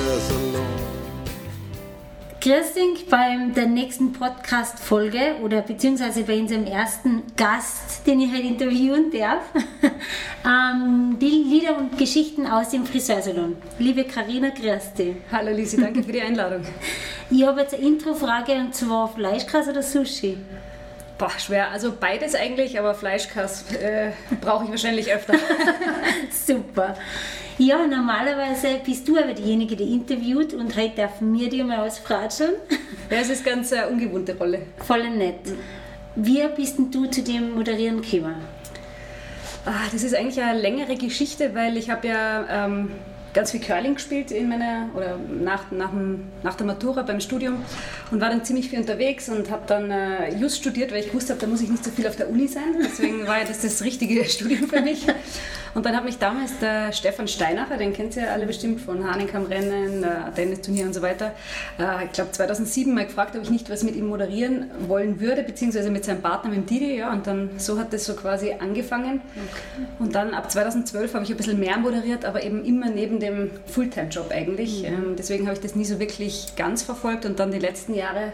Friseursalon. Grüß dich bei der nächsten Podcast-Folge oder beziehungsweise bei unserem ersten Gast, den ich heute interviewen darf. ähm, die Lieder und Geschichten aus dem Friseursalon. Liebe Karina, grüß dich. Hallo Lisi, danke für die Einladung. Ich habe jetzt eine Introfrage und zwar Fleischkäse oder Sushi? Boah, schwer. Also beides eigentlich, aber Fleischkass äh, brauche ich wahrscheinlich öfter. Super. Ja, normalerweise bist du aber diejenige, die interviewt und heute dürfen wir dir mal ausfratschen. Ja, es ist ganz eine ungewohnte Rolle. Voll nett. Wie bist denn du zu dem Moderieren gekommen? Ah, das ist eigentlich eine längere Geschichte, weil ich habe ja ähm, ganz viel Curling gespielt in meiner, oder nach, nach, nach der Matura beim Studium und war dann ziemlich viel unterwegs und habe dann äh, Just studiert, weil ich gewusst habe, da muss ich nicht so viel auf der Uni sein. Deswegen war das das richtige Studium für mich. Und dann hat mich damals der Stefan Steinacher, den kennt ihr ja alle bestimmt von Hahnenkammrennen, äh, Tennisturnier und so weiter, äh, ich glaube 2007 mal gefragt, ob ich nicht was mit ihm moderieren wollen würde, beziehungsweise mit seinem Partner, mit dem Didi. Ja, und dann so hat das so quasi angefangen. Okay. Und dann ab 2012 habe ich ein bisschen mehr moderiert, aber eben immer neben dem Fulltime-Job eigentlich. Mhm. Ähm, deswegen habe ich das nie so wirklich ganz verfolgt und dann die letzten Jahre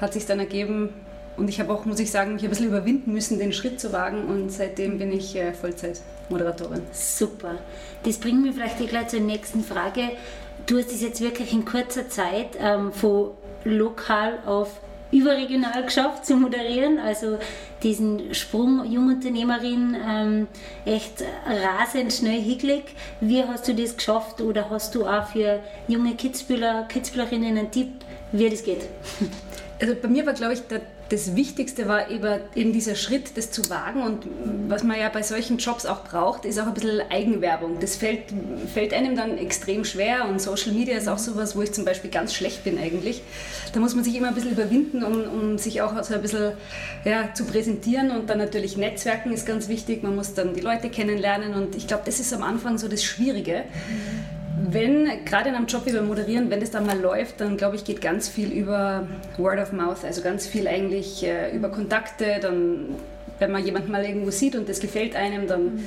hat sich dann ergeben, und ich habe auch, muss ich sagen, mich ein bisschen überwinden müssen, den Schritt zu wagen und seitdem bin ich äh, Vollzeitmoderatorin. Super. Das bringt mich vielleicht gleich zur nächsten Frage. Du hast es jetzt wirklich in kurzer Zeit ähm, von lokal auf überregional geschafft zu moderieren, also diesen Sprung Jungunternehmerin ähm, echt rasend schnell hingelegt. Wie hast du das geschafft oder hast du auch für junge Kitzbühler, Kitzbühlerinnen einen Tipp, wie das geht? Also bei mir war, glaube ich, der das Wichtigste war eben, dieser Schritt, das zu wagen. Und was man ja bei solchen Jobs auch braucht, ist auch ein bisschen Eigenwerbung. Das fällt, fällt einem dann extrem schwer. Und Social Media ist auch sowas, wo ich zum Beispiel ganz schlecht bin eigentlich. Da muss man sich immer ein bisschen überwinden, um, um sich auch so ein bisschen ja, zu präsentieren. Und dann natürlich Netzwerken ist ganz wichtig. Man muss dann die Leute kennenlernen. Und ich glaube, das ist am Anfang so das Schwierige. Mhm wenn, gerade in einem Job wie beim Moderieren, wenn das dann mal läuft, dann glaube ich, geht ganz viel über Word of Mouth, also ganz viel eigentlich äh, über Kontakte, dann wenn man jemanden mal irgendwo sieht und das gefällt einem, dann mhm.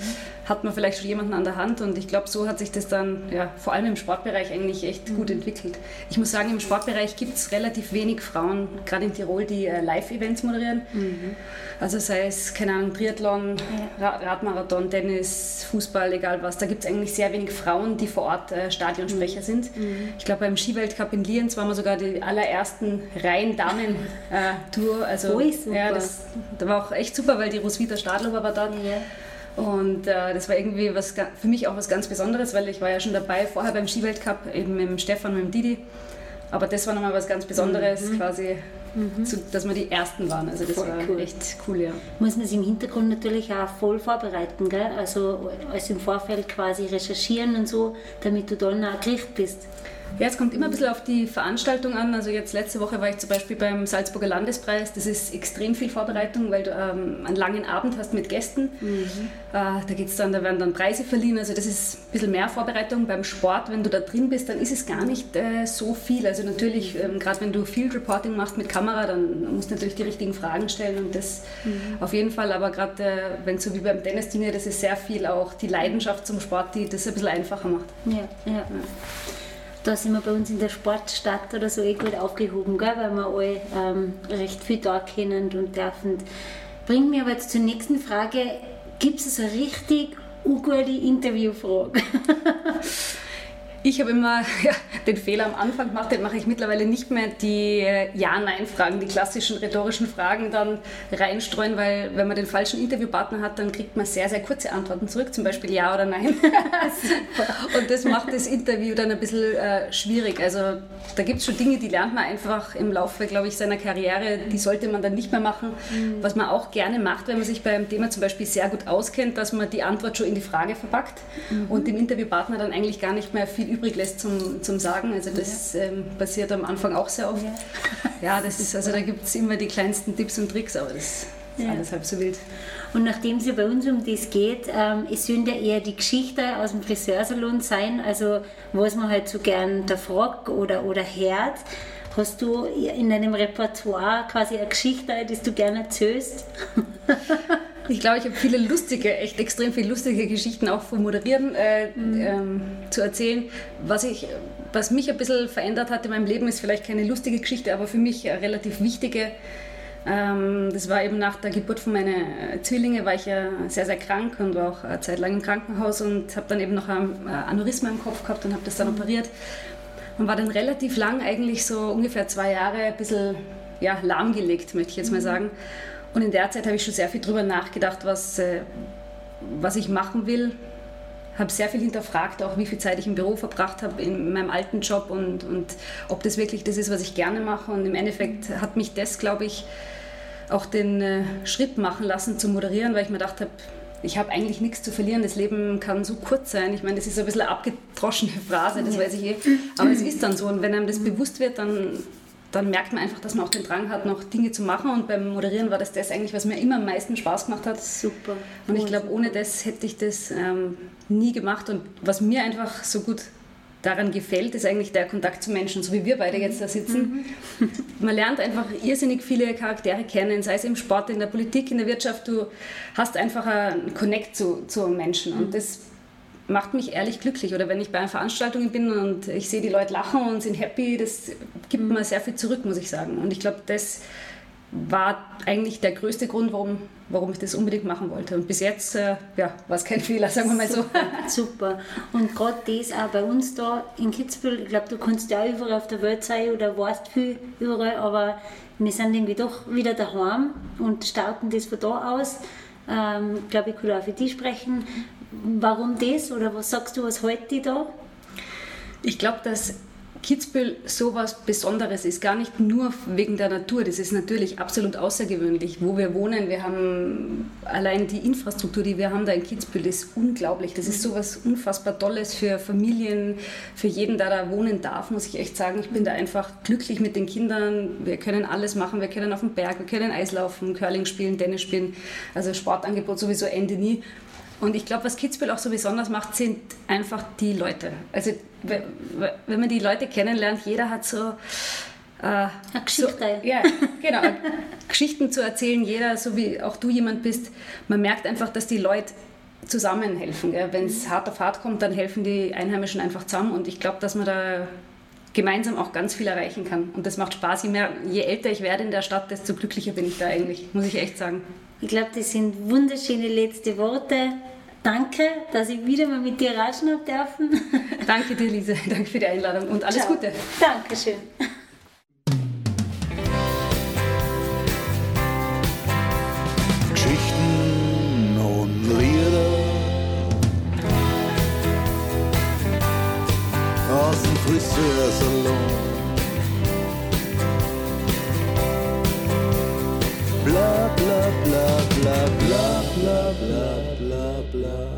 Hat man vielleicht schon jemanden an der Hand und ich glaube, so hat sich das dann ja, vor allem im Sportbereich eigentlich echt mhm. gut entwickelt. Ich muss sagen, im Sportbereich gibt es relativ wenig Frauen, gerade in Tirol, die äh, Live-Events moderieren. Mhm. Also sei es, keine Ahnung, Triathlon, ja. Radmarathon, Tennis, Fußball, egal was, da gibt es eigentlich sehr wenig Frauen, die vor Ort äh, Stadionsprecher mhm. sind. Mhm. Ich glaube, beim Skiweltcup in Lienz waren wir sogar die allerersten rein Damen-Tour. Äh, also, oh, ja, das, das war auch echt super, weil die Roswitha Stadlober war dort. Ja. Und äh, das war irgendwie was, für mich auch was ganz Besonderes, weil ich war ja schon dabei vorher beim Skiweltcup, eben mit dem Stefan, mit dem Didi. Aber das war nochmal was ganz Besonderes, mhm. quasi, mhm. Zu, dass wir die Ersten waren. Also das voll war cool. echt cool, ja. Muss man sich im Hintergrund natürlich auch voll vorbereiten, gell? Also als im Vorfeld quasi recherchieren und so, damit du dann auch gerichtet bist. Ja, es kommt immer ein bisschen auf die Veranstaltung an. Also jetzt letzte Woche war ich zum Beispiel beim Salzburger Landespreis. Das ist extrem viel Vorbereitung, weil du ähm, einen langen Abend hast mit Gästen. Mhm. Äh, da geht's dann, da werden dann Preise verliehen. Also das ist ein bisschen mehr Vorbereitung. Beim Sport, wenn du da drin bist, dann ist es gar nicht äh, so viel. Also natürlich, ähm, gerade wenn du Field Reporting machst mit Kamera, dann musst du natürlich die richtigen Fragen stellen und das mhm. auf jeden Fall. Aber gerade äh, wenn so wie beim Tennis-Dinge, das ist sehr viel auch die Leidenschaft zum Sport, die das ein bisschen einfacher macht. ja. ja. ja da sind wir bei uns in der Sportstadt oder so eh gut aufgehoben, gell? weil wir alle ähm, recht viel da kennen und dürfen. Bringt mir aber jetzt zur nächsten Frage. Gibt es eine richtig gute Interviewfrage? Ich habe immer ja, den Fehler am Anfang gemacht, den mache ich mittlerweile nicht mehr, die äh, Ja-Nein-Fragen, die klassischen rhetorischen Fragen dann reinstreuen, weil wenn man den falschen Interviewpartner hat, dann kriegt man sehr, sehr kurze Antworten zurück, zum Beispiel Ja oder Nein. Und das macht das Interview dann ein bisschen äh, schwierig. Also da gibt es schon Dinge, die lernt man einfach im Laufe, glaube ich, seiner Karriere, die sollte man dann nicht mehr machen. Mhm. Was man auch gerne macht, wenn man sich beim Thema zum Beispiel sehr gut auskennt, dass man die Antwort schon in die Frage verpackt mhm. und dem Interviewpartner dann eigentlich gar nicht mehr viel übrig lässt zum, zum Sagen. Also das ja. ähm, passiert am Anfang auch sehr oft. Ja, ja das ist, also da gibt es immer die kleinsten Tipps und Tricks, aber das ist ja. alles halb so wild. Und nachdem es ja bei uns um das geht, ähm, es sollen ja eher die Geschichte aus dem Friseursalon sein, also was man halt so gern da fragt oder, oder hört. Hast du in deinem Repertoire quasi eine Geschichte, die du gerne erzählst? Ich glaube, ich habe viele lustige, echt extrem viele lustige Geschichten auch vom Moderieren äh, mhm. ähm, zu erzählen. Was, ich, was mich ein bisschen verändert hat in meinem Leben, ist vielleicht keine lustige Geschichte, aber für mich eine relativ wichtige. Ähm, das war eben nach der Geburt von meinen Zwillinge, war ich ja sehr, sehr krank und war auch eine Zeit lang im Krankenhaus und habe dann eben noch ein Aneurysma im Kopf gehabt und habe das dann mhm. operiert. Und war dann relativ lang, eigentlich so ungefähr zwei Jahre, ein bisschen ja, lahmgelegt, möchte ich jetzt mal mhm. sagen. Und in der Zeit habe ich schon sehr viel darüber nachgedacht, was, äh, was ich machen will. Habe sehr viel hinterfragt, auch wie viel Zeit ich im Büro verbracht habe in meinem alten Job und, und ob das wirklich das ist, was ich gerne mache. Und im Endeffekt hat mich das, glaube ich, auch den äh, Schritt machen lassen zu moderieren, weil ich mir gedacht habe, ich habe eigentlich nichts zu verlieren. Das Leben kann so kurz sein. Ich meine, das ist so ein bisschen eine abgedroschene Phrase, das weiß ich eh. Aber es ist dann so. Und wenn einem das bewusst wird, dann dann merkt man einfach, dass man auch den Drang hat, noch Dinge zu machen. Und beim Moderieren war das das eigentlich, was mir immer am meisten Spaß gemacht hat. Super. Und ich glaube, ohne das hätte ich das ähm, nie gemacht. Und was mir einfach so gut daran gefällt, ist eigentlich der Kontakt zu Menschen, so wie wir beide jetzt da sitzen. Mhm. Man lernt einfach irrsinnig viele Charaktere kennen, sei es im Sport, in der Politik, in der Wirtschaft. Du hast einfach einen Connect zu, zu Menschen. Und mhm. das macht mich ehrlich glücklich. Oder wenn ich bei einer Veranstaltung bin und ich sehe die Leute lachen und sind happy, das gibt mir sehr viel zurück, muss ich sagen. Und ich glaube, das war eigentlich der größte Grund, warum, warum ich das unbedingt machen wollte. Und bis jetzt äh, ja, war es kein Fehler, sagen wir mal so. Super. Und gerade das auch bei uns da in Kitzbühel, ich glaube, du kannst ja auch überall auf der Welt sein oder warst viel überall, aber wir sind irgendwie doch wieder daheim und starten das von da aus. Ähm, ich glaube, ich kann auch für dich sprechen. Warum das oder was sagst du, was heute die da? Ich glaube, dass Kitzbühel so was Besonderes ist, gar nicht nur wegen der Natur. Das ist natürlich absolut außergewöhnlich, wo wir wohnen. Wir haben allein die Infrastruktur, die wir haben da in Kitzbühel, ist unglaublich. Das ist so was unfassbar Tolles für Familien, für jeden, der da wohnen darf, muss ich echt sagen. Ich bin da einfach glücklich mit den Kindern. Wir können alles machen. Wir können auf dem Berg, wir können Eislaufen, Curling spielen, Tennis spielen. Also Sportangebot sowieso Ende nie. Und ich glaube, was Kitzbühel auch so besonders macht, sind einfach die Leute. Also wenn man die Leute kennenlernt, jeder hat so... Äh, Eine Geschichte. So, ja, genau. Geschichten zu erzählen, jeder, so wie auch du jemand bist. Man merkt einfach, dass die Leute zusammenhelfen. Wenn es hart auf hart kommt, dann helfen die Einheimischen einfach zusammen. Und ich glaube, dass man da gemeinsam auch ganz viel erreichen kann. Und das macht Spaß. Je, mehr, je älter ich werde in der Stadt, desto glücklicher bin ich da eigentlich, muss ich echt sagen. Ich glaube, das sind wunderschöne letzte Worte. Danke, dass ich wieder mal mit dir ratschen habe dürfen. Danke dir, Lisa. Danke für die Einladung und alles Ciao. Gute. Dankeschön. Christmas alone. Blah, blah, blah, blah, blah, blah, blah, blah, blah.